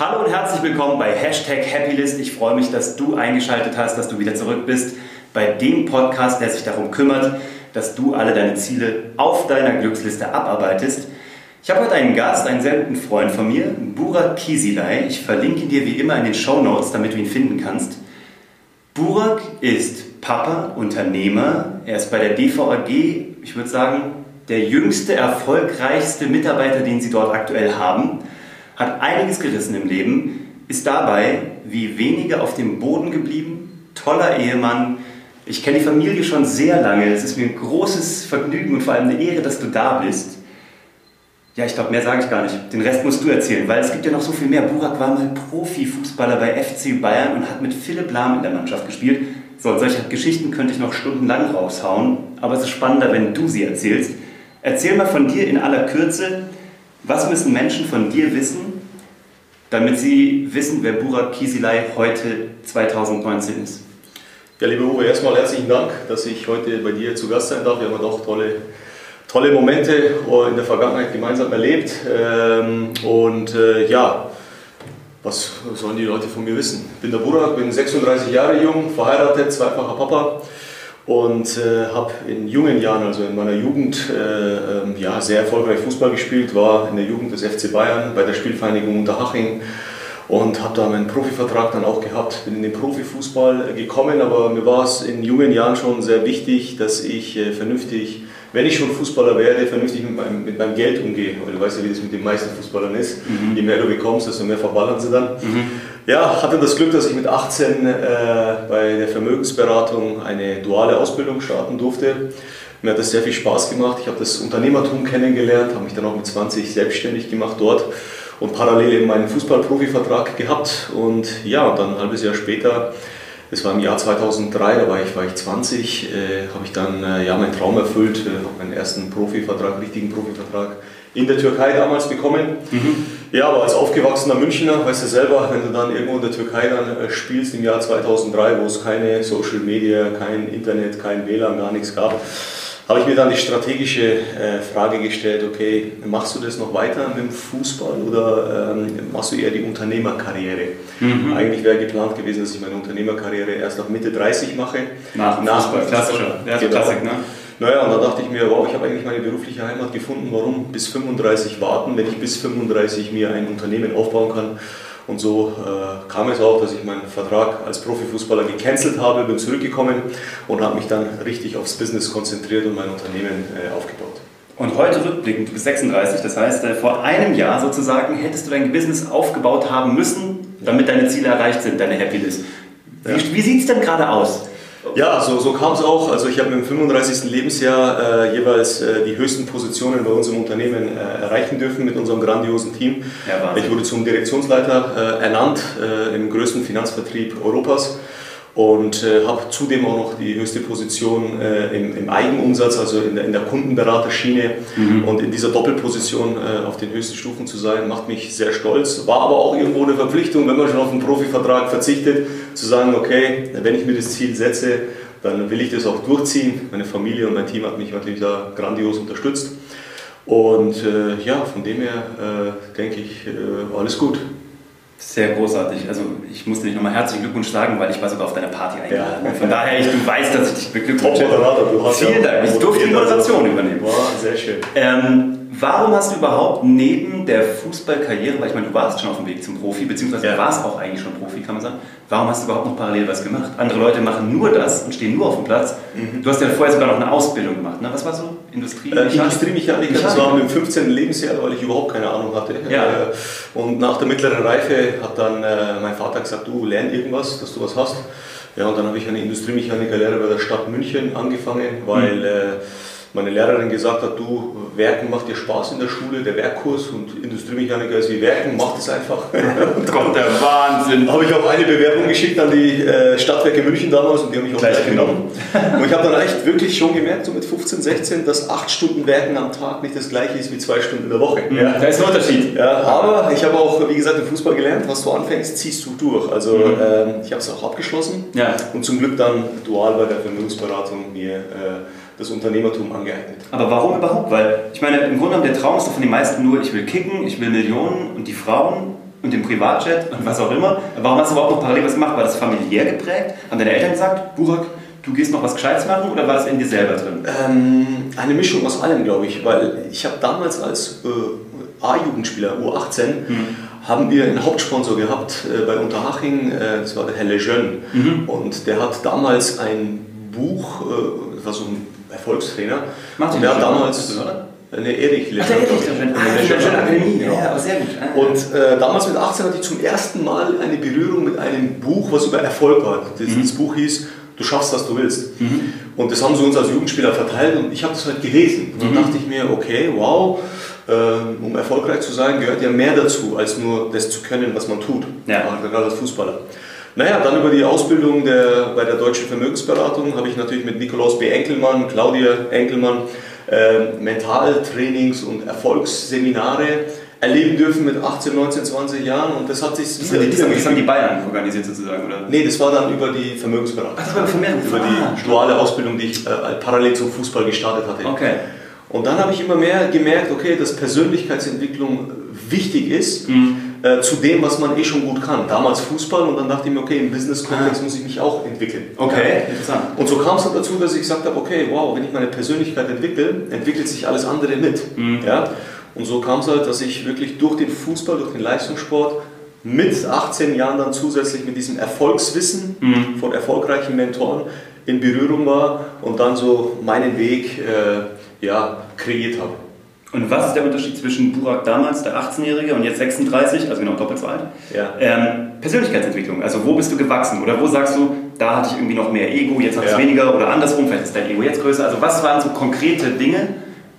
Hallo und herzlich willkommen bei Hashtag Happylist. Ich freue mich, dass du eingeschaltet hast, dass du wieder zurück bist bei dem Podcast, der sich darum kümmert, dass du alle deine Ziele auf deiner Glücksliste abarbeitest. Ich habe heute einen Gast, einen sehr guten Freund von mir, Burak Kisilay. Ich verlinke ihn dir wie immer in den Show Notes, damit du ihn finden kannst. Burak ist Papa, Unternehmer. Er ist bei der DVAG, ich würde sagen, der jüngste, erfolgreichste Mitarbeiter, den sie dort aktuell haben. Hat einiges gerissen im Leben, ist dabei wie wenige auf dem Boden geblieben. Toller Ehemann. Ich kenne die Familie schon sehr lange. Es ist mir ein großes Vergnügen und vor allem eine Ehre, dass du da bist. Ja, ich glaube, mehr sage ich gar nicht. Den Rest musst du erzählen, weil es gibt ja noch so viel mehr. Burak war mal Profifußballer bei FC Bayern und hat mit Philipp Lahm in der Mannschaft gespielt. So, solche Geschichten könnte ich noch stundenlang raushauen, aber es ist spannender, wenn du sie erzählst. Erzähl mal von dir in aller Kürze, was müssen Menschen von dir wissen, damit sie wissen, wer Burak Kisilay heute 2019 ist? Ja, lieber Uwe, erstmal herzlichen Dank, dass ich heute bei dir zu Gast sein darf. Wir haben doch tolle tolle Momente in der Vergangenheit gemeinsam erlebt. Ähm, und äh, ja, was sollen die Leute von mir wissen? Ich bin der Burak, bin 36 Jahre jung, verheiratet, zweifacher Papa und äh, habe in jungen Jahren, also in meiner Jugend, äh, ähm, ja, sehr erfolgreich Fußball gespielt, war in der Jugend des FC Bayern bei der Spielvereinigung Unterhaching und habe da meinen Profivertrag dann auch gehabt. Bin in den Profifußball gekommen, aber mir war es in jungen Jahren schon sehr wichtig, dass ich vernünftig wenn ich schon Fußballer werde, vernünftig mit meinem, mit meinem Geld umgehe. Weil du weißt ja, wie das mit den meisten Fußballern ist. Mhm. Je mehr du bekommst, desto mehr verballern sie dann. Mhm. Ja, hatte das Glück, dass ich mit 18 äh, bei der Vermögensberatung eine duale Ausbildung starten durfte. Mir hat das sehr viel Spaß gemacht. Ich habe das Unternehmertum kennengelernt, habe mich dann auch mit 20 selbstständig gemacht dort und parallel eben meinen Fußballprofivertrag gehabt. Und ja, dann ein halbes Jahr später das war im Jahr 2003, da war ich, war ich 20, äh, habe ich dann äh, ja, meinen Traum erfüllt, äh, meinen ersten Profivertrag, richtigen Profivertrag in der Türkei damals bekommen. Mhm. Ja, aber als aufgewachsener Münchner, weißt du selber, wenn du dann irgendwo in der Türkei dann äh, spielst im Jahr 2003, wo es keine Social Media, kein Internet, kein WLAN, gar nichts gab, habe ich mir dann die strategische äh, Frage gestellt, okay, machst du das noch weiter mit dem Fußball oder ähm, machst du eher die Unternehmerkarriere? Mhm. Eigentlich wäre geplant gewesen, dass ich meine Unternehmerkarriere erst ab Mitte 30 mache. Nach, nach Fußball, klassischer, ja, genau. Klassik, ne? Naja, und da dachte ich mir, wow, ich habe eigentlich meine berufliche Heimat gefunden, warum bis 35 warten, wenn ich bis 35 mir ein Unternehmen aufbauen kann und so äh, kam es auch, dass ich meinen Vertrag als Profifußballer gecancelt habe, bin zurückgekommen und habe mich dann richtig aufs Business konzentriert und mein Unternehmen äh, aufgebaut. Und heute rückblickend, du bist 36, das heißt, äh, vor einem Jahr sozusagen hättest du dein Business aufgebaut haben müssen, damit deine Ziele erreicht sind, deine Happy List. Wie, ja. wie sieht es denn gerade aus? Ja, so, so kam es auch. Also ich habe im 35. Lebensjahr äh, jeweils äh, die höchsten Positionen bei uns im Unternehmen äh, erreichen dürfen mit unserem grandiosen Team. Ja, ich wurde zum Direktionsleiter äh, ernannt äh, im größten Finanzvertrieb Europas und äh, habe zudem auch noch die höchste Position äh, im, im, Eigenumsatz, also in der, in der Kundenberaterschiene. Mhm. Und in dieser Doppelposition äh, auf den höchsten Stufen zu sein, macht mich sehr stolz. War aber auch irgendwo eine Verpflichtung, wenn man schon auf einen Profivertrag verzichtet, zu sagen, okay, wenn ich mir das Ziel setze, dann will ich das auch durchziehen. Meine Familie und mein Team hat mich natürlich da grandios unterstützt. Und äh, ja, von dem her äh, denke ich, äh, alles gut. Sehr großartig. Also ich musste dich nochmal herzlichen Glückwunsch sagen, weil ich war sogar auf deiner Party eingeladen. Ja. Von daher, ich, du weißt, dass ich dich beglückwünsche. Vielen Dank. Ich durfte die Moderation übernehmen. Wow, sehr schön. Ähm, Warum hast du überhaupt neben der Fußballkarriere, weil ich meine, du warst schon auf dem Weg zum Profi, beziehungsweise ja. du warst auch eigentlich schon Profi, kann man sagen, warum hast du überhaupt noch parallel was gemacht? Andere Leute machen nur das und stehen nur auf dem Platz. Mhm. Du hast ja vorher sogar noch eine Ausbildung gemacht, ne? Was war so? Industriemechanik? Äh, Industriemechaniker, das war im 15. Lebensjahr, weil ich überhaupt keine Ahnung hatte. Ja. Äh, und nach der mittleren Reife hat dann äh, mein Vater gesagt, du lern irgendwas, dass du was hast. Ja, und dann habe ich eine Industriemechanikerlehre bei der Stadt München angefangen, weil... Mhm meine Lehrerin gesagt hat, du, Werken macht dir Spaß in der Schule, der Werkkurs und Industriemechaniker ist wie Werken, macht es einfach. Gott, der Wahnsinn. Habe ich auch eine Bewerbung geschickt an die äh, Stadtwerke München damals und die haben mich auch gleich genommen. und ich habe dann echt wirklich schon gemerkt, so mit 15, 16, dass acht Stunden Werken am Tag nicht das gleiche ist wie zwei Stunden in der Woche. Ja, da ist ein Unterschied. Ja, aber ich habe auch, wie gesagt, im Fußball gelernt, was du anfängst, ziehst du durch. Also mhm. ähm, ich habe es auch abgeschlossen ja. und zum Glück dann dual bei der Vermögensberatung mir äh, das Unternehmertum angeeignet. Aber warum überhaupt? Weil ich meine, im Grunde genommen der Traum ist doch von den meisten nur, ich will kicken, ich will Millionen und die Frauen und dem Privatjet und was auch immer. Warum hast du überhaupt noch parallel was gemacht? War das familiär geprägt? Haben deine Eltern gesagt, Burak, du gehst noch was Gescheites machen oder war das in dir selber drin? Ähm, eine Mischung aus allem, glaube ich, weil ich habe damals als äh, A-Jugendspieler, U18, mhm. haben wir einen Hauptsponsor gehabt äh, bei Unterhaching, äh, das war der Herr Lejeune. Mhm. Und der hat damals ein Buch, äh, das war so ein Erfolgstrainer, Martin und der hat damals... oder? Ne, Erich Ach, der Erich Lejeune. Ah, die Lejeune Akademie. Ja, ja, aber sehr gut. Ah, Und äh, damals mit 18 hatte ich zum ersten Mal eine Berührung mit einem Buch, was über Erfolg war. Das, Mhm. das Buch hieß Du schaffst, was du willst. Und das haben sie uns als Jugendspieler verteilt und ich habe das halt gelesen. Und Mhm. dann dachte ich mir, okay, wow, ähm, um erfolgreich zu sein, gehört ja mehr dazu, als nur das zu können, was man tut. Ja. Gerade als Fußballer. Naja, dann über die Ausbildung der, bei der Deutschen Vermögensberatung habe ich natürlich mit Nikolaus B. Enkelmann, Claudia Enkelmann ähm, Mentaltrainings und Erfolgsseminare erleben dürfen mit 18, 19, 20 Jahren und das hat sich Das haben, die, das, haben, das haben die Bayern organisiert sozusagen, oder? Nee, das war dann über die Vermögensberatung. Ach, das war über Vermögens- Über Ah. die duale Ausbildung, die ich äh, parallel zum Fußball gestartet hatte. Okay. Und dann habe ich immer mehr gemerkt, okay, dass Persönlichkeitsentwicklung wichtig ist Mhm. Äh, zu dem, was man eh schon gut kann. Damals Fußball und dann dachte ich mir, okay, im Business-Kontext muss ich mich auch entwickeln. Ah. Okay, interessant. Und so kam es dann dazu, dass ich gesagt habe, okay, wow, wenn ich meine Persönlichkeit entwickle, entwickelt sich alles andere mit. Mhm. Ja? Und so kam es halt, dass ich wirklich durch den Fußball, durch den Leistungssport mit 18 Jahren dann zusätzlich mit diesem Erfolgswissen Mhm. von erfolgreichen Mentoren in Berührung war und dann so meinen Weg äh, ja, kreiert habe. Und was ist der Unterschied zwischen Burak damals, der 18-Jährige, und jetzt 36, also genau doppelt so alt? Ja. Ähm, Persönlichkeitsentwicklung, also wo bist du gewachsen? Oder wo sagst du, da hatte ich irgendwie noch mehr Ego, jetzt habe ich Ja. weniger oder andersrum, vielleicht ist dein Ego jetzt größer. Also was waren so konkrete Dinge,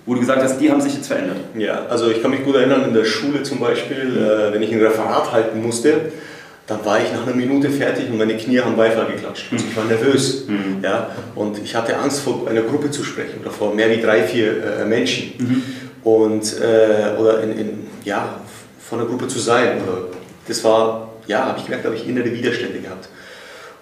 wo du gesagt hast, die haben sich jetzt verändert? Ja, also ich kann mich gut erinnern, in der Schule zum Beispiel, äh, wenn ich ein Referat halten musste, dann war ich nach einer Minute fertig und meine Knie haben Beifall geklatscht. Also ich war nervös. Ja? Und ich hatte Angst, vor einer Gruppe zu sprechen oder vor mehr wie drei, vier äh, Menschen. Und, äh, oder in, in, ja, vor einer Gruppe zu sein. Oder das war, ja, habe ich gemerkt, habe ich innere Widerstände gehabt.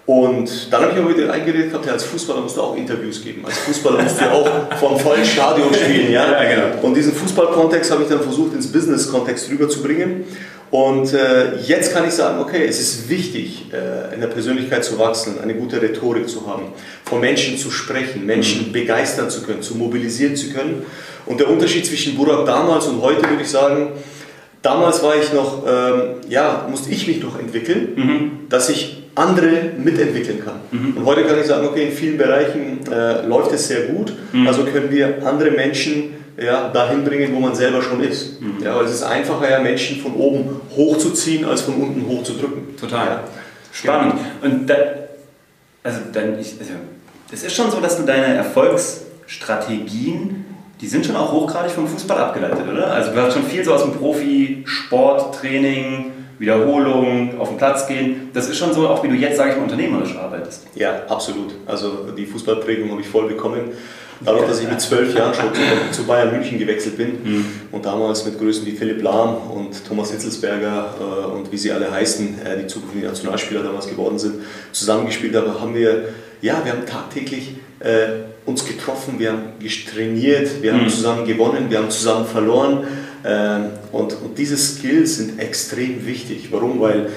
Und dann habe ich aber wieder eingeredet gehabt, ja, als Fußballer musst du auch Interviews geben. Als Fußballer musst du auch vom vollen Stadion spielen. Ja? Ja, genau. Und diesen Fußballkontext habe ich dann versucht, ins Business-Kontext rüberzubringen. Und äh, jetzt kann ich sagen, okay, es ist wichtig, äh, in der Persönlichkeit zu wachsen, eine gute Rhetorik zu haben, vor Menschen zu sprechen, Menschen begeistern zu können, zu mobilisieren zu können. Und der Unterschied zwischen Burak damals und heute würde ich sagen, damals war ich noch, ähm, ja, musste ich mich noch entwickeln, dass ich andere mitentwickeln kann. Und heute kann ich sagen, okay, in vielen Bereichen äh, läuft es sehr gut, also können wir andere Menschen ja, dahin bringen, wo man selber schon ist. Ja, weil es ist einfacher, ja, Menschen von oben hochzuziehen, als von unten hochzudrücken. Total. Ja. Spannend. Und da, also dann, ich, also, es ist schon so, dass du deine Erfolgsstrategien, die sind schon auch hochgradig vom Fußball abgeleitet, oder? Also du hast schon viel so aus dem Profi-Sport, Training, Wiederholung, auf den Platz gehen. Das ist schon so, auch wie du jetzt, sage ich mal, unternehmerisch arbeitest. Ja, absolut. Also die Fußballprägung habe ich voll bekommen. Dadurch, dass ich mit zwölf Jahren schon zu, Bayern München gewechselt bin und damals mit Größen wie Philipp Lahm und Thomas Hitzelsberger äh, und wie sie alle heißen, äh, die zukünftigen Nationalspieler damals geworden sind, zusammengespielt haben, haben wir, ja, wir haben tagtäglich äh, uns getroffen, wir haben trainiert, wir haben zusammen gewonnen, wir haben zusammen verloren. Ähm, und, und diese Skills sind extrem wichtig. Warum? Weil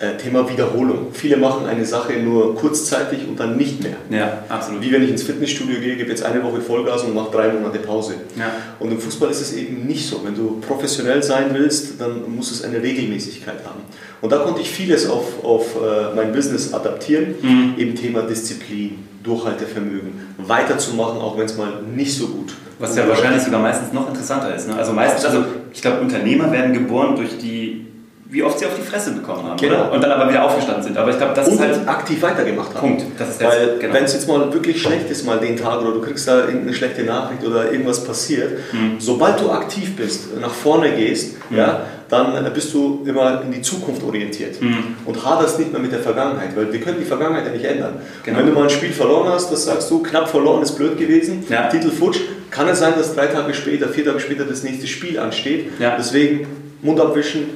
äh, Thema Wiederholung. Viele machen eine Sache nur kurzzeitig und dann nicht mehr. Ja, absolut. Wie wenn ich ins Fitnessstudio gehe, gebe jetzt eine Woche Vollgas und mache drei Monate Pause. Ja. Und im Fußball ist es eben nicht so. Wenn du professionell sein willst, dann muss es eine Regelmäßigkeit haben. Und da konnte ich vieles auf, auf äh, mein Business adaptieren. Mhm. Eben Thema Disziplin, Durchhaltevermögen, weiterzumachen, auch wenn es mal nicht so gut Was ja wahrscheinlich sogar meistens noch interessanter ist. Ne? Also meistens, also ich glaube, Unternehmer werden geboren durch die, wie oft sie auf die Fresse bekommen haben, Genau. oder? Und dann aber wieder aufgestanden sind. Aber ich glaube, das und ist halt aktiv weitergemacht haben. Punkt. Das ist Weil genau. wenn es jetzt mal wirklich schlecht ist, mal den Tag oder du kriegst da irgendeine schlechte Nachricht oder irgendwas passiert, Mhm. sobald du aktiv bist, nach vorne gehst, ja, dann bist du immer in die Zukunft orientiert Mhm. und haderst nicht mehr mit der Vergangenheit, weil wir können die Vergangenheit ja nicht ändern. Genau. Wenn du mal ein Spiel verloren hast, das sagst du, knapp verloren ist blöd gewesen, Ja. Titel futsch, kann es sein, dass drei Tage später, vier Tage später das nächste Spiel ansteht. Ja. Deswegen Mund abwischen,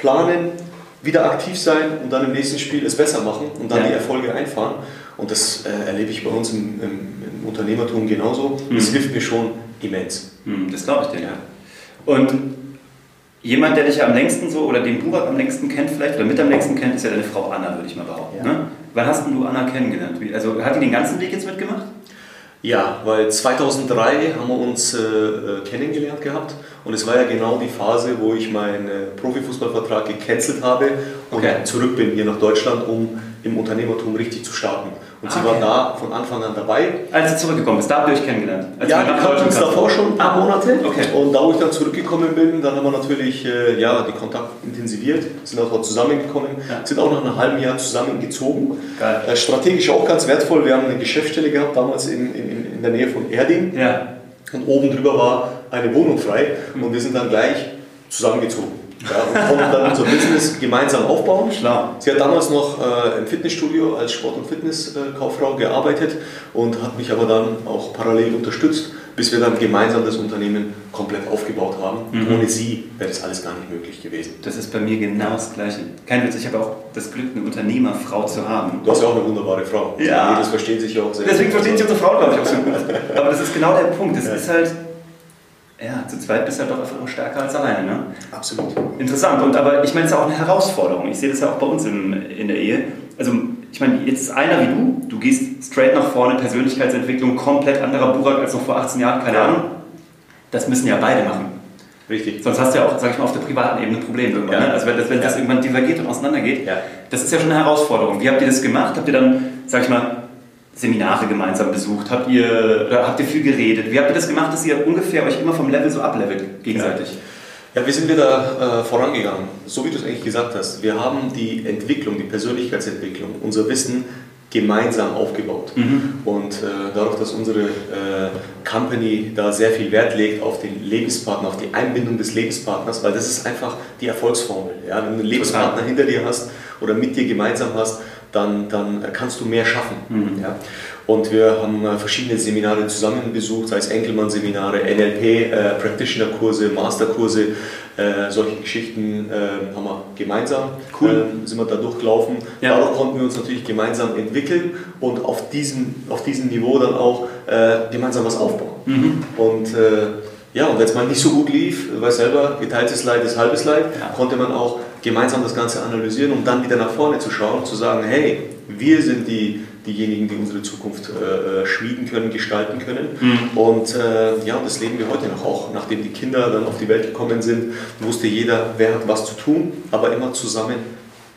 planen, wieder aktiv sein und dann im nächsten Spiel es besser machen und dann Ja. die Erfolge einfahren. Und das äh, erlebe ich bei uns im, im, im Unternehmertum genauso. Das hilft mir schon immens. Hm, Das glaube ich dir, ja. Und Jemand, der dich ja am längsten so oder den Burak am längsten kennt vielleicht oder mit am längsten kennt, ist ja deine Frau Anna, würde ich mal behaupten. Ja. Ne? Wann hast du Anna kennengelernt? Also hat die den ganzen Weg jetzt mitgemacht? Ja, weil 2003 haben wir uns äh, äh, kennengelernt gehabt und es war ja genau die Phase, wo ich meinen äh, Profifußballvertrag gecancelt habe und okay. zurück bin hier nach Deutschland, um im Unternehmertum richtig zu starten. Und ah, sie war da von Anfang an dabei. Als du zurückgekommen bist, da habt ihr euch kennengelernt? Als ja, wir kannten uns davor schon ein paar Monate. Okay. Und da, wo ich dann zurückgekommen bin, dann haben wir natürlich äh, ja, die Kontakte intensiviert, sind auch zusammengekommen, ja. sind auch nach einem halben Jahr zusammengezogen. Geil. Äh, strategisch auch ganz wertvoll. Wir haben eine Geschäftsstelle gehabt, damals in, in, in der Nähe von Erding. Ja. Und oben drüber war eine Wohnung frei. Mhm. Und wir sind dann gleich zusammengezogen. Ja, und konnten dann unser Business gemeinsam aufbauen. Klar. Sie hat damals noch äh, im Fitnessstudio als Sport- und Fitnesskauffrau gearbeitet und hat mich aber dann auch parallel unterstützt, bis wir dann gemeinsam das Unternehmen komplett aufgebaut haben. Mhm. Ohne sie wäre das alles gar nicht möglich gewesen. Das ist bei mir genau das Gleiche. Kein Witz, ich habe auch das Glück, eine Unternehmerfrau zu haben. Du hast ja auch eine wunderbare Frau. Ja. Das verstehen sich ja auch sehr Deswegen verstehen sich unsere Frauen, glaube ich, auch so gut. Aber das ist genau der Punkt. Das ja. ist halt ja, zu zweit bist du halt doch einfach stärker als alleine, ne? Absolut. Interessant. Und aber ich meine, es ist auch eine Herausforderung. Ich sehe das ja auch bei uns in, in der Ehe. Also, ich meine, jetzt ist einer wie du, du gehst straight nach vorne, Persönlichkeitsentwicklung, komplett anderer Burak als noch vor 18 Jahren, keine. Ahnung. Das müssen ja beide machen. Richtig. Sonst hast du ja auch, sag ich mal, auf der privaten Ebene ein Problem irgendwann. Ja. Ne? Also wenn, das, wenn ja. das irgendwann divergiert und auseinandergeht, ja. das ist ja schon eine Herausforderung. Wie habt ihr das gemacht? Habt ihr dann, sag ich mal, Seminare gemeinsam besucht? Habt ihr, oder habt ihr viel geredet? Wie habt ihr das gemacht, dass ihr ungefähr euch immer vom Level so ablevelt gegenseitig? Ja. ja wie sind wir da äh, vorangegangen? So wie du es eigentlich gesagt hast. Wir haben die Entwicklung, die Persönlichkeitsentwicklung, unser Wissen gemeinsam aufgebaut. Mhm. Und äh, dadurch, dass unsere äh, Company da sehr viel Wert legt auf den Lebenspartner, auf die Einbindung des Lebenspartners, weil das ist einfach die Erfolgsformel. Ja? Wenn du einen Lebenspartner hinter dir hast oder mit dir gemeinsam hast, dann, dann kannst du mehr schaffen. Mhm. Ja? Und wir haben äh, verschiedene Seminare zusammen besucht, sei es Enkelmann-Seminare, NLP, äh, Practitioner-Kurse, Masterkurse, äh, solche Geschichten äh, haben wir gemeinsam, cool. äh, sind wir da durchgelaufen. Ja. Dadurch konnten wir uns natürlich gemeinsam entwickeln und auf diesem, auf diesem Niveau dann auch äh, gemeinsam was aufbauen. Mhm. Und ja, und wenn es mal nicht so gut lief, weil selber geteiltes Leid ist halbes Leid, ja. konnte man auch gemeinsam das Ganze analysieren, um dann wieder nach vorne zu schauen, zu sagen, hey, wir sind die, diejenigen, die unsere Zukunft äh, äh schmieden können, gestalten können. Mhm. Und äh, ja, das leben wir heute noch. Auch nachdem die Kinder dann auf die Welt gekommen sind, wusste jeder, wer hat was zu tun, aber immer zusammen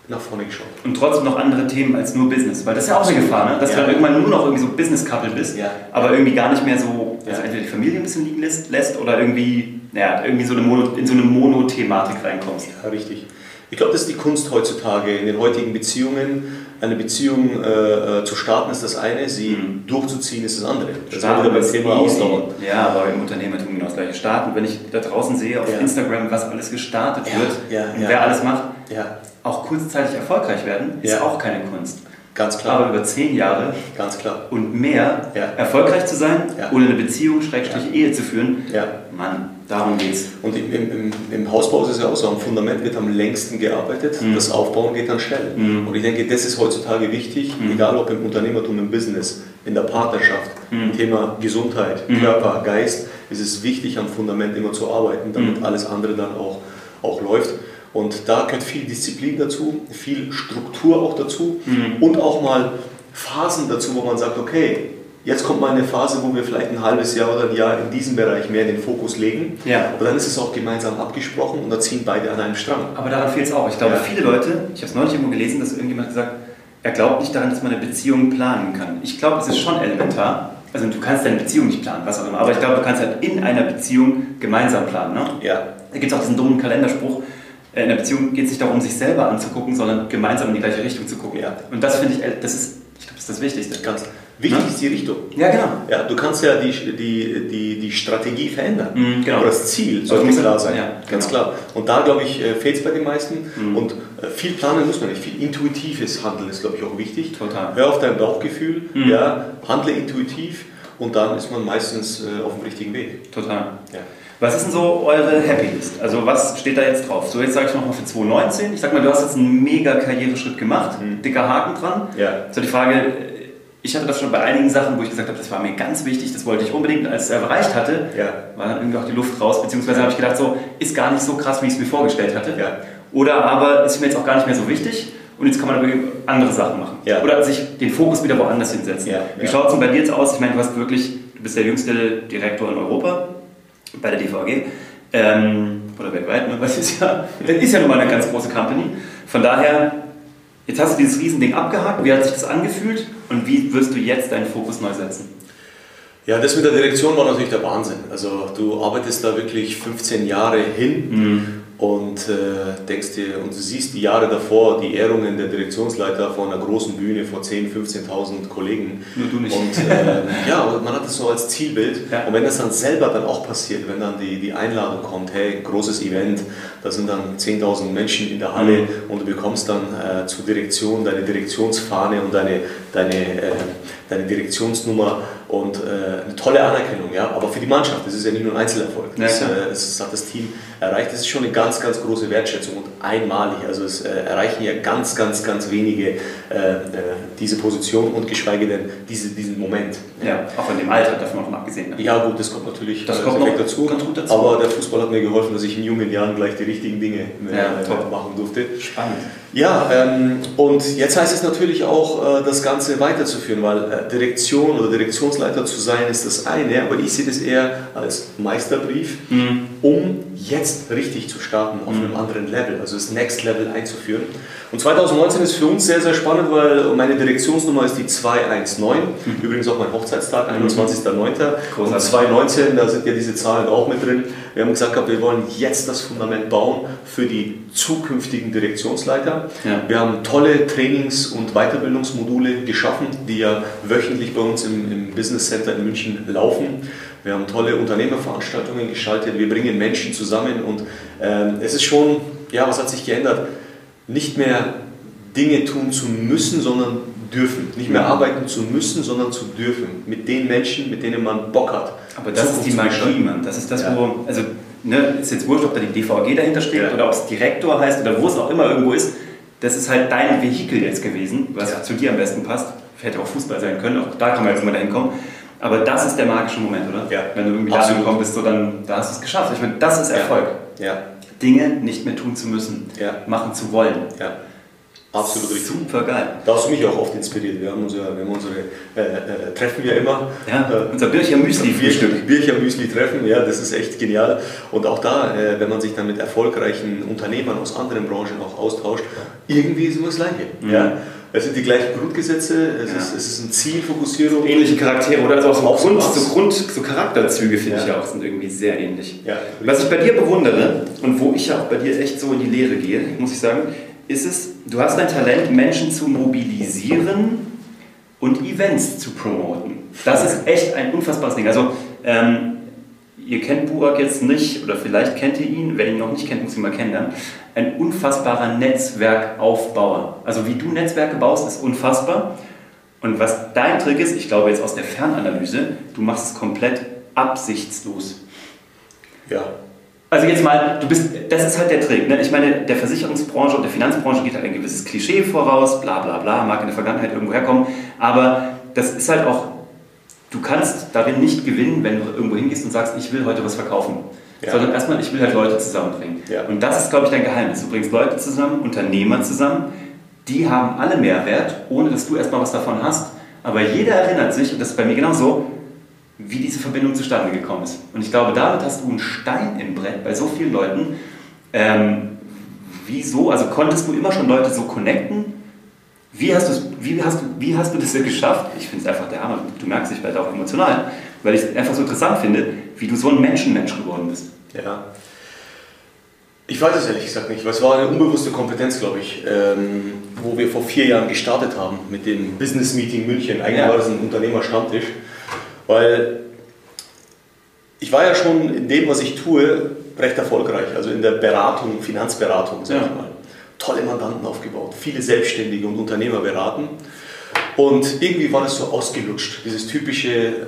nach vorne geschaut. Und trotzdem noch andere Themen als nur Business, weil das ist ja auch eine Gefahr, ne? dass ja. du dann irgendwann nur noch irgendwie so Business-Couple bist, ja. aber irgendwie gar nicht mehr so, also entweder die Familie ein bisschen liegen lässt, lässt oder irgendwie, ja, irgendwie so eine Mono, in so eine Monothematik reinkommst. Ja, richtig. Ich glaube, das ist die Kunst heutzutage in den heutigen Beziehungen. Eine Beziehung äh, äh, zu starten ist das eine, sie mhm. durchzuziehen ist das andere. Das ist wieder beim Thema Ausdauer. Ja, aber im Unternehmertum genau das gleiche. Starten, wenn ich da draußen sehe auf ja. Instagram, was alles gestartet ja, wird ja, und wer alles macht, auch kurzzeitig erfolgreich werden, ist auch keine Kunst. Ganz klar. Aber über zehn Jahre Ganz klar. und mehr erfolgreich zu sein oder eine Beziehung, Schrägstrich Ehe zu führen, Mann, Darum geht's. Und im, im, im, Hausbau ist es ja auch so, am Fundament wird am längsten gearbeitet, mhm. das Aufbauen geht dann schnell. Mhm. Und ich denke, das ist heutzutage wichtig, mhm. egal ob im Unternehmertum, im Business, in der Partnerschaft, mhm. Thema Gesundheit, mhm. Körper, Geist, ist es wichtig, am Fundament immer zu arbeiten, damit mhm. alles andere dann auch, auch läuft. Und da gehört viel Disziplin dazu, viel Struktur auch dazu und auch mal Phasen dazu, wo man sagt, okay, Jetzt kommt mal eine Phase, wo wir vielleicht ein halbes Jahr oder ein Jahr in diesem Bereich mehr den Fokus legen. Ja. Aber dann ist es auch gemeinsam abgesprochen und da ziehen beide an einem Strang. Aber daran fehlt es auch. Ich glaube, ja. viele Leute, ich habe es neulich irgendwo gelesen, dass irgendjemand gesagt er glaubt nicht daran, dass man eine Beziehung planen kann. Ich glaube, es ist schon elementar. Also du kannst deine Beziehung nicht planen, was auch immer. Aber ich glaube, du kannst halt in einer Beziehung gemeinsam planen. Ne? Ja. Da gibt es auch diesen dummen Kalenderspruch, äh, in einer Beziehung geht es nicht darum, sich selber anzugucken, sondern gemeinsam in die gleiche Richtung zu gucken. Ja. Und das finde ich, das ist, ich glaube, das ist das Wichtigste. Ganz. Wichtig ja? ist die Richtung. Ja, genau. Ja, du kannst ja die, die, die, die Strategie verändern. Mhm, genau. Aber das Ziel sollte also klar sein. Ja, ganz genau. klar. Und da, glaube ich, äh, fehlt es bei den meisten. Mhm. Und äh, viel planen muss man nicht. Viel intuitives Handeln ist, glaube ich, auch wichtig. Total. Hör auf dein Bauchgefühl, mhm. ja, handle intuitiv und dann ist man meistens äh, auf dem richtigen Weg. Total. Ja. Was ist denn so eure Happy List? Also was steht da jetzt drauf? So jetzt sage ich nochmal für 2019. Ich sag mal, du hast jetzt einen mega Karriereschritt gemacht, mhm. dicker Haken dran. Ja. So die Frage, ich hatte das schon bei einigen Sachen, wo ich gesagt habe, das war mir ganz wichtig, das wollte ich unbedingt. Als es erreicht hatte, ja. war dann irgendwie auch die Luft raus, beziehungsweise habe ich gedacht, so ist gar nicht so krass, wie ich es mir vorgestellt hatte. Ja. Oder aber ist mir jetzt auch gar nicht mehr so wichtig und jetzt kann man aber andere Sachen machen. Ja. Oder sich den Fokus wieder woanders hinsetzen. Wie schaut es denn bei dir jetzt aus? Ich meine, du hast wirklich, du bist der jüngste Direktor in Europa bei der DVG. Ähm, oder weltweit, ne? das ist ja, das ist ja nun mal eine ganz große Company. Von daher Jetzt hast du dieses Riesending abgehakt. Wie hat sich das angefühlt und wie wirst du jetzt deinen Fokus neu setzen? Ja, das mit der Direktion war natürlich der Wahnsinn. Also du arbeitest da wirklich 15 Jahre hin mhm und äh, denkst dir, und du siehst die Jahre davor, die Ehrungen der Direktionsleiter vor einer großen Bühne vor 10.000, 15.000 Kollegen. Nur du nicht. Und äh, ja, man hat das so als Zielbild. Ja. Und wenn das dann selber dann auch passiert, wenn dann die, die Einladung kommt, hey, großes Event, da sind dann 10.000 Menschen in der Halle mhm. und du bekommst dann äh, zur Direktion deine Direktionsfahne und deine, deine, äh, deine Direktionsnummer und äh, eine tolle Anerkennung, ja, aber für die Mannschaft, das ist ja nicht nur ein Einzelerfolg, das, ja, äh, das hat das Team erreicht, das ist schon eine ganz, ganz große Wertschätzung und einmalig, also es äh, erreichen ja ganz, ganz, ganz wenige äh, äh, diese Position und geschweige denn diese, diesen Moment. Ja, auch in dem Alter davon noch abgesehen. Ne? Ja gut, das kommt natürlich das kommt noch dazu, ganz gut dazu, aber der Fußball hat mir geholfen, dass ich in jungen Jahren gleich die richtigen Dinge ja, machen durfte. Spannend. Ja, ähm, und jetzt heißt es natürlich auch, äh, das Ganze weiterzuführen, weil äh, Direktion oder Direktionsleiter zu sein ist das eine, aber ich sehe das eher als Meisterbrief, mhm. um jetzt richtig zu starten auf mhm. einem anderen Level, also das Next Level einzuführen. Und 2019 ist für uns sehr, sehr spannend, weil meine Direktionsnummer ist die 219, mhm. übrigens auch mein Hochzeitstag, 21.09. Mhm. Und 219, da sind ja diese Zahlen auch mit drin. Wir haben gesagt, wir wollen jetzt das Fundament bauen für die zukünftigen Direktionsleiter. Ja. Wir haben tolle Trainings- und Weiterbildungsmodule geschaffen, die ja wöchentlich bei uns im, im Business Center in München laufen. Wir haben tolle Unternehmerveranstaltungen geschaltet, wir bringen Menschen zusammen und äh, es ist schon, ja, was hat sich geändert? Nicht mehr Dinge tun zu müssen, sondern dürfen. Nicht mehr arbeiten zu müssen, sondern zu dürfen. Mit den Menschen, mit denen man Bock hat. Aber das ist die Magie, Mann. Das ist das, ja. wo, also ne, ist jetzt wurscht, ob da die DVG dahinter steht ja. oder ob es Direktor heißt oder wo es auch immer irgendwo ist. Das ist halt dein Vehikel jetzt gewesen, was ja. zu dir am besten passt. Hätte auch Fußball sein können, auch da kann man jetzt mal dahin kommen. Aber das ist der magische Moment, oder? Ja. Wenn du irgendwie da angekommen bist, so dann da hast du es geschafft. Ich meine, das ist Erfolg. Ja. Dinge nicht mehr tun zu müssen, ja. machen zu wollen. Ja. Absolut richtig. Super geil. Da hast du mich auch oft inspiriert. Wir haben, uns ja, wir haben unsere äh, äh, Treffen ja immer. Ja, äh, unser Bircher Müsli Frühstück. Bircher Müsli Treffen, ja, das ist echt genial. Und auch da, äh, wenn man sich dann mit erfolgreichen Unternehmern aus anderen Branchen auch austauscht, irgendwie ist immer das Gleiche. Mhm. Ja. Es sind die gleichen Grundgesetze, es, ja. ist, es ist eine Zielfokussierung. Ähnliche Charaktere oder also auch so, Grund, so, Grund, so Charakterzüge finde ja. ich auch sind irgendwie sehr ähnlich. Ja, Was ich bei dir bewundere und wo ich ja auch bei dir echt so in die Lehre gehe, muss ich sagen, ist es, du hast ein Talent, Menschen zu mobilisieren und Events zu promoten. Das ist echt ein unfassbares Ding. Also, ähm, ihr kennt Burak jetzt nicht, oder vielleicht kennt ihr ihn, wenn ihr ihn noch nicht kennt, muss ihn mal kennenlernen. Ein unfassbarer Netzwerkaufbauer. Also, wie du Netzwerke baust, ist unfassbar. Und was dein Trick ist, ich glaube jetzt aus der Fernanalyse, du machst es komplett absichtslos. Ja. Also jetzt mal, du bist, das ist halt der Trick. Ne? Ich meine, der Versicherungsbranche und der Finanzbranche geht halt ein gewisses Klischee voraus, bla bla bla, mag in der Vergangenheit irgendwo herkommen, aber das ist halt auch, du kannst darin nicht gewinnen, wenn du irgendwo hingehst und sagst, ich will heute was verkaufen. Ja. Sondern erstmal, ich will halt Leute zusammenbringen. Ja. Und das ist, glaube ich, dein Geheimnis. Du bringst Leute zusammen, Unternehmer zusammen, die haben alle Mehrwert, ohne dass du erstmal was davon hast. Aber jeder erinnert sich, und das ist bei mir genauso, wie diese Verbindung zustande gekommen ist. Und ich glaube, damit hast du einen Stein im Brett bei so vielen Leuten. Ähm, wieso? Also konntest du immer schon Leute so connecten? Wie hast, wie hast, du, wie hast du das denn geschafft? Ich finde es einfach der Hammer. Du merkst, ich werde auch emotional, weil ich es einfach so interessant finde, wie du so ein Menschenmensch geworden bist. Ja. Ich weiß es ehrlich gesagt nicht, weil es war eine unbewusste Kompetenz, glaube ich, ähm, wo wir vor vier Jahren gestartet haben mit dem Business Meeting München. Eigentlich ja. war das ein Unternehmerstammtisch. Weil ich war ja schon in dem, was ich tue, recht erfolgreich. Also in der Beratung, Finanzberatung, sag ich mal. Tolle Mandanten aufgebaut, viele Selbstständige und Unternehmer beraten. Und irgendwie war das so ausgelutscht, dieses typische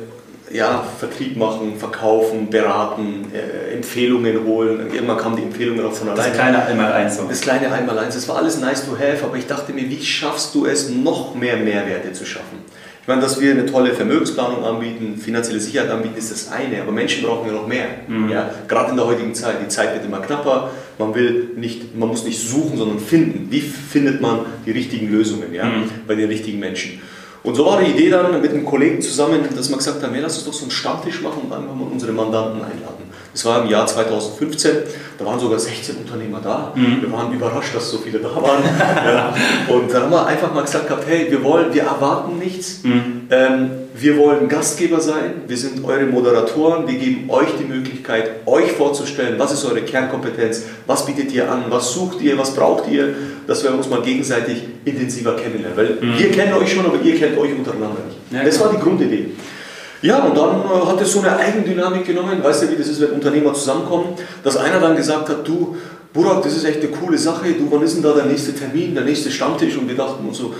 ja, Vertrieb machen, verkaufen, beraten, äh, Empfehlungen holen. Irgendwann kamen die Empfehlungen auch von alleine. Das kleine Einmaleins. Das kleine Einmaleins. Das war alles nice to have, aber ich dachte mir, wie schaffst du es, noch mehr Mehrwerte zu schaffen? Ich meine, dass wir eine tolle Vermögensplanung anbieten, finanzielle Sicherheit anbieten, ist das eine, aber Menschen brauchen ja noch mehr. Mhm. Ja? Gerade in der heutigen Zeit, die Zeit wird immer knapper, man, will nicht, man muss nicht suchen, sondern finden. Wie findet man die richtigen Lösungen ja? Mhm. bei den richtigen Menschen? Und so war die Idee dann mit einem Kollegen zusammen, dass wir gesagt haben, ja, lass uns doch so einen Stammtisch machen und einfach mal unsere Mandanten einladen. Das war im Jahr 2015, da waren sogar 16 Unternehmer da. Mhm. Wir waren überrascht, dass so viele da waren. ja. Und dann haben wir einfach mal gesagt, hey, wir wollen, wir erwarten nichts. Mhm. Ähm, wir wollen Gastgeber sein, wir sind eure Moderatoren, wir geben euch die Möglichkeit, euch vorzustellen, was ist eure Kernkompetenz, was bietet ihr an, was sucht ihr, was braucht ihr, dass wir uns mal gegenseitig intensiver kennenlernen. Weil mhm. wir kennen euch schon, aber ihr kennt euch untereinander nicht. Ja, das war die Grundidee. Ja, und dann äh, hat es so eine Eigendynamik genommen, weißt du, wie das ist, wenn Unternehmer zusammenkommen, dass einer dann gesagt hat, du, Burak, das ist echt eine coole Sache, du, wann ist denn da der nächste Termin, der nächste Stammtisch? Und wir dachten uns so,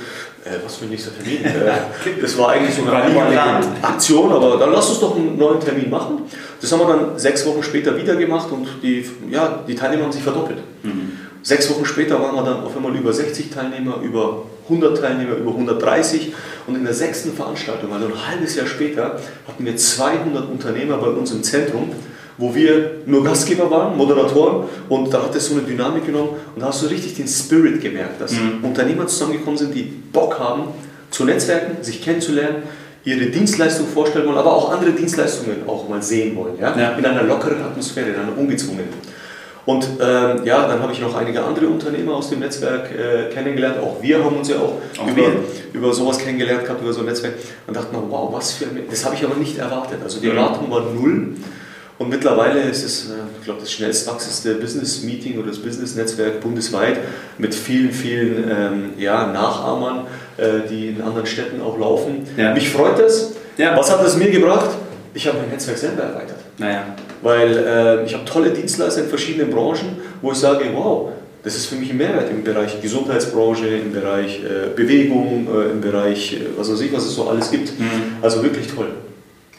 äh, was für ein nächster Termin? Äh, das war eigentlich so eine einmalige Aktion, aber dann lass uns doch einen neuen Termin machen. Das haben wir dann sechs Wochen später wieder gemacht und die, ja, die Teilnehmer haben sich verdoppelt. Mhm. Sechs Wochen später waren wir dann auf einmal über 60 Teilnehmer, über 100 Teilnehmer, über 130 und in der sechsten Veranstaltung, also ein halbes Jahr später, hatten wir 200 Unternehmer bei uns im Zentrum wo wir nur Gastgeber waren, Moderatoren, und da hat es so eine Dynamik genommen und da hast du richtig den Spirit gemerkt, dass mhm. Unternehmer zusammengekommen sind, die Bock haben zu netzwerken, sich kennenzulernen, ihre Dienstleistung vorstellen wollen, aber auch andere Dienstleistungen auch mal sehen wollen, ja? ja. in einer lockeren Atmosphäre, in einer ungezwungenen. Und ähm, ja, dann habe ich noch einige andere Unternehmer aus dem Netzwerk äh, kennengelernt. Auch wir haben uns ja auch, auch über, über sowas kennengelernt gehabt, über so ein Netzwerk. Und dachte man, wow, was für ein... Das habe ich aber nicht erwartet. Also die mhm. Erwartung war null. Und mittlerweile ist es, äh, ich glaube, das schnellst wachsendste Business-Meeting oder das Business-Netzwerk bundesweit mit vielen, vielen ähm, ja, Nachahmern, äh, die in anderen Städten auch laufen. Ja. Mich freut das. Ja. Was hat das mir gebracht? Ich habe mein Netzwerk selber erweitert. Naja. Weil äh, ich habe tolle Dienstleister in verschiedenen Branchen, wo ich sage, wow, das ist für mich ein Mehrwert im Bereich Gesundheitsbranche, im Bereich äh, Bewegung, äh, im Bereich, äh, was weiß ich, was es so alles gibt. Mhm. Also wirklich toll.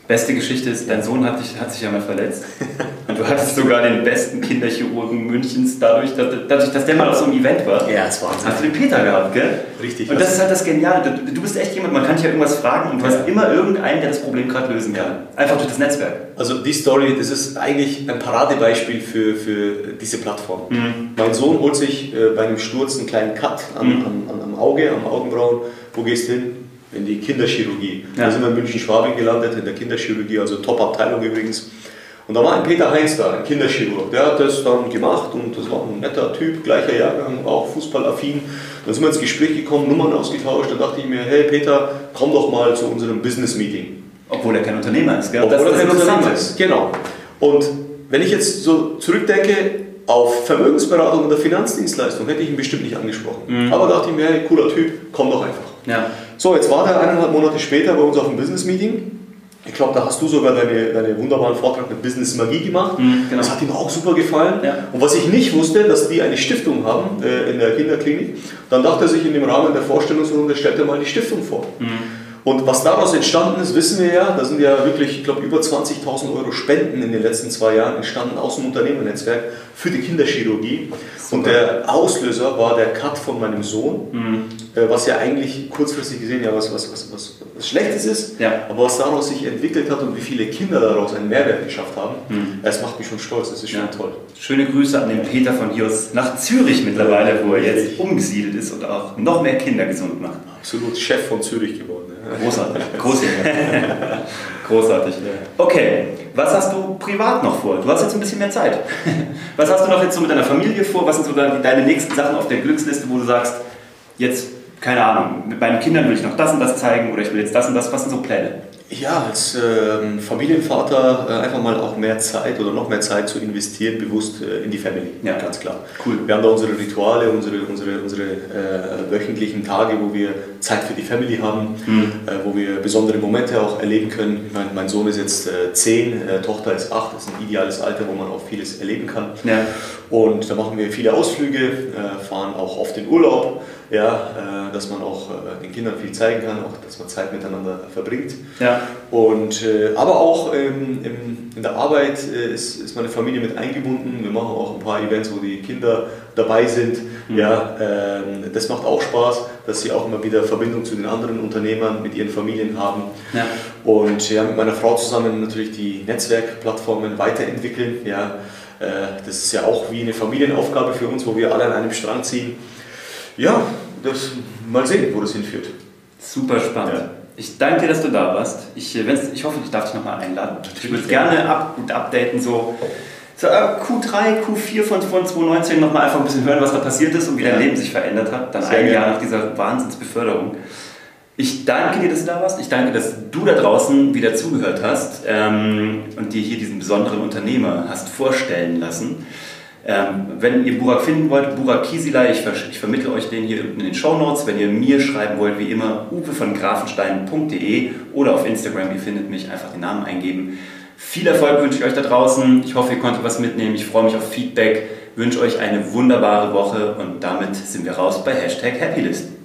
Beste Geschichte ist, dein Sohn hat, dich, hat sich ja mal verletzt. Und du hattest sogar den besten Kinderchirurgen Münchens dadurch, dass, dadurch, dass der mal auf so einem Event war. Ja, das war Wahnsinn. Hast du den Peter gehabt, gell? Richtig. Und das ist halt das Geniale. Du, bist echt jemand, man kann dich ja irgendwas fragen und du hast immer irgendeinen, der das Problem gerade lösen kann. Einfach durch das Netzwerk. Also die Story, das ist eigentlich ein Paradebeispiel für, für diese Plattform. Mhm. Mein Sohn holt sich äh, bei einem Sturz einen kleinen Cut am, mhm. am, am, am Auge, am Augenbrauen. Wo gehst du hin? In die Kinderchirurgie. Ja. Da sind wir in München-Schwabing gelandet, in der Kinderchirurgie, also Top-Abteilung übrigens. Und da war ein Peter Heinz da, ein Kinderchirurg. Der hat das dann gemacht und das war ein netter Typ, gleicher Jahrgang, war auch fußballaffin. Dann sind wir ins Gespräch gekommen, Nummern ausgetauscht. Da dachte ich mir, hey Peter, komm doch mal zu unserem Business-Meeting. Obwohl er kein Unternehmer ist, gell? Obwohl das er kein Unternehmer ist, genau. Und wenn ich jetzt so zurückdenke, auf Vermögensberatung oder Finanzdienstleistung hätte ich ihn bestimmt nicht angesprochen. Mhm. Aber dachte ich mir, hey, cooler Typ, komm doch einfach. Ja. So, jetzt war der eineinhalb Monate später bei uns auf dem Business-Meeting. Ich glaube, da hast du sogar deine, deine wunderbaren Vortrag mit Business Magie gemacht. Mhm, genau. Das hat ihm auch super gefallen. Ja. Und was ich nicht wusste, dass die eine Stiftung haben äh, in der Kinderklinik, dann dachte er sich in dem Rahmen der Vorstellungsrunde, stellt er mal die Stiftung vor. Mhm. Und was daraus entstanden ist, wissen wir ja. Da sind ja wirklich, ich glaube, über 20.000 Euro Spenden in den letzten zwei Jahren entstanden aus dem Unternehmernetzwerk für die Kinderchirurgie. Super. Und der Auslöser war der Cut von meinem Sohn, mhm. Äh, was ja eigentlich kurzfristig gesehen ja was, was, was, was, was Schlechtes ist, ja. aber was daraus sich entwickelt hat und wie viele Kinder daraus einen Mehrwert geschafft haben, mhm. das macht mich schon stolz, das ist schon ja. toll. Schöne Grüße an den Peter von Hios nach Zürich mittlerweile, wo er jetzt umgesiedelt ist und auch noch mehr Kinder gesund macht. Absolut, Chef von Zürich geworden. Großartig. Großartig. Großartig. Okay, was hast du privat noch vor? Du hast jetzt ein bisschen mehr Zeit. Was hast du noch jetzt so mit deiner Familie vor? Was sind so deine nächsten Sachen auf der Glücksliste, wo du sagst, jetzt, keine Ahnung, mit meinen Kindern will ich noch das und das zeigen oder ich will jetzt das und das. Was sind so Pläne? Ja, als äh, Familienvater äh, einfach mal auch mehr Zeit oder noch mehr Zeit zu investieren, bewusst äh, in die Family. Ja, ganz klar. Cool. Wir haben da unsere Rituale, unsere, unsere, unsere äh, wöchentlichen Tage, wo wir Zeit für die Family haben, mhm. Äh, wo wir besondere Momente auch erleben können. Ich mein, mein Sohn ist jetzt äh, zehn, Tochter ist acht, das ist ein ideales Alter, wo man auch vieles erleben kann. Ja. Und da machen wir viele Ausflüge, fahren auch oft in Urlaub ja, äh, dass man auch äh, den Kindern viel zeigen kann, auch dass man Zeit miteinander verbringt. Ja. Und, äh, aber auch ähm, im, in der Arbeit äh, ist, ist meine Familie mit eingebunden. Wir machen auch ein paar Events, wo die Kinder dabei sind. Mhm. Ja, ähm, das macht auch Spaß, dass sie auch immer wieder Verbindung zu den anderen Unternehmern mit ihren Familien haben. Ja. Und ja, mit meiner Frau zusammen natürlich die Netzwerkplattformen weiterentwickeln. Ja, äh, das ist ja auch wie eine Familienaufgabe für uns, wo wir alle an einem Strang ziehen. Ja, das, mal sehen, wo das hinführt. Super spannend. Ja. Ich danke dir, dass du da warst. Ich, äh, ich hoffe, ich darf dich nochmal einladen. Ich würde gerne up, updaten, so, so Q3, Q4 von, von 2019 nochmal einfach ein bisschen hören, was da passiert ist und wie ja. dein Leben sich verändert hat. Dann Sehr ein Jahr nach dieser Wahnsinnsbeförderung. Ich danke dir, dass du da warst. Ich danke, dass du da draußen wieder zugehört hast ähm, und dir hier diesen besonderen Unternehmer hast vorstellen lassen. Ähm, wenn ihr Burak finden wollt, Burak Kisila, ich, ich vermittle euch den hier unten in den Show Notes. Wenn ihr mir schreiben wollt, wie immer, uwe von grafenstein.de oder auf Instagram, ihr findet mich, einfach den Namen eingeben. Viel Erfolg wünsche ich euch da draußen. Ich hoffe, ihr konntet was mitnehmen. Ich freue mich auf Feedback, wünsche euch eine wunderbare Woche und damit sind wir raus bei Hashtag Happylist.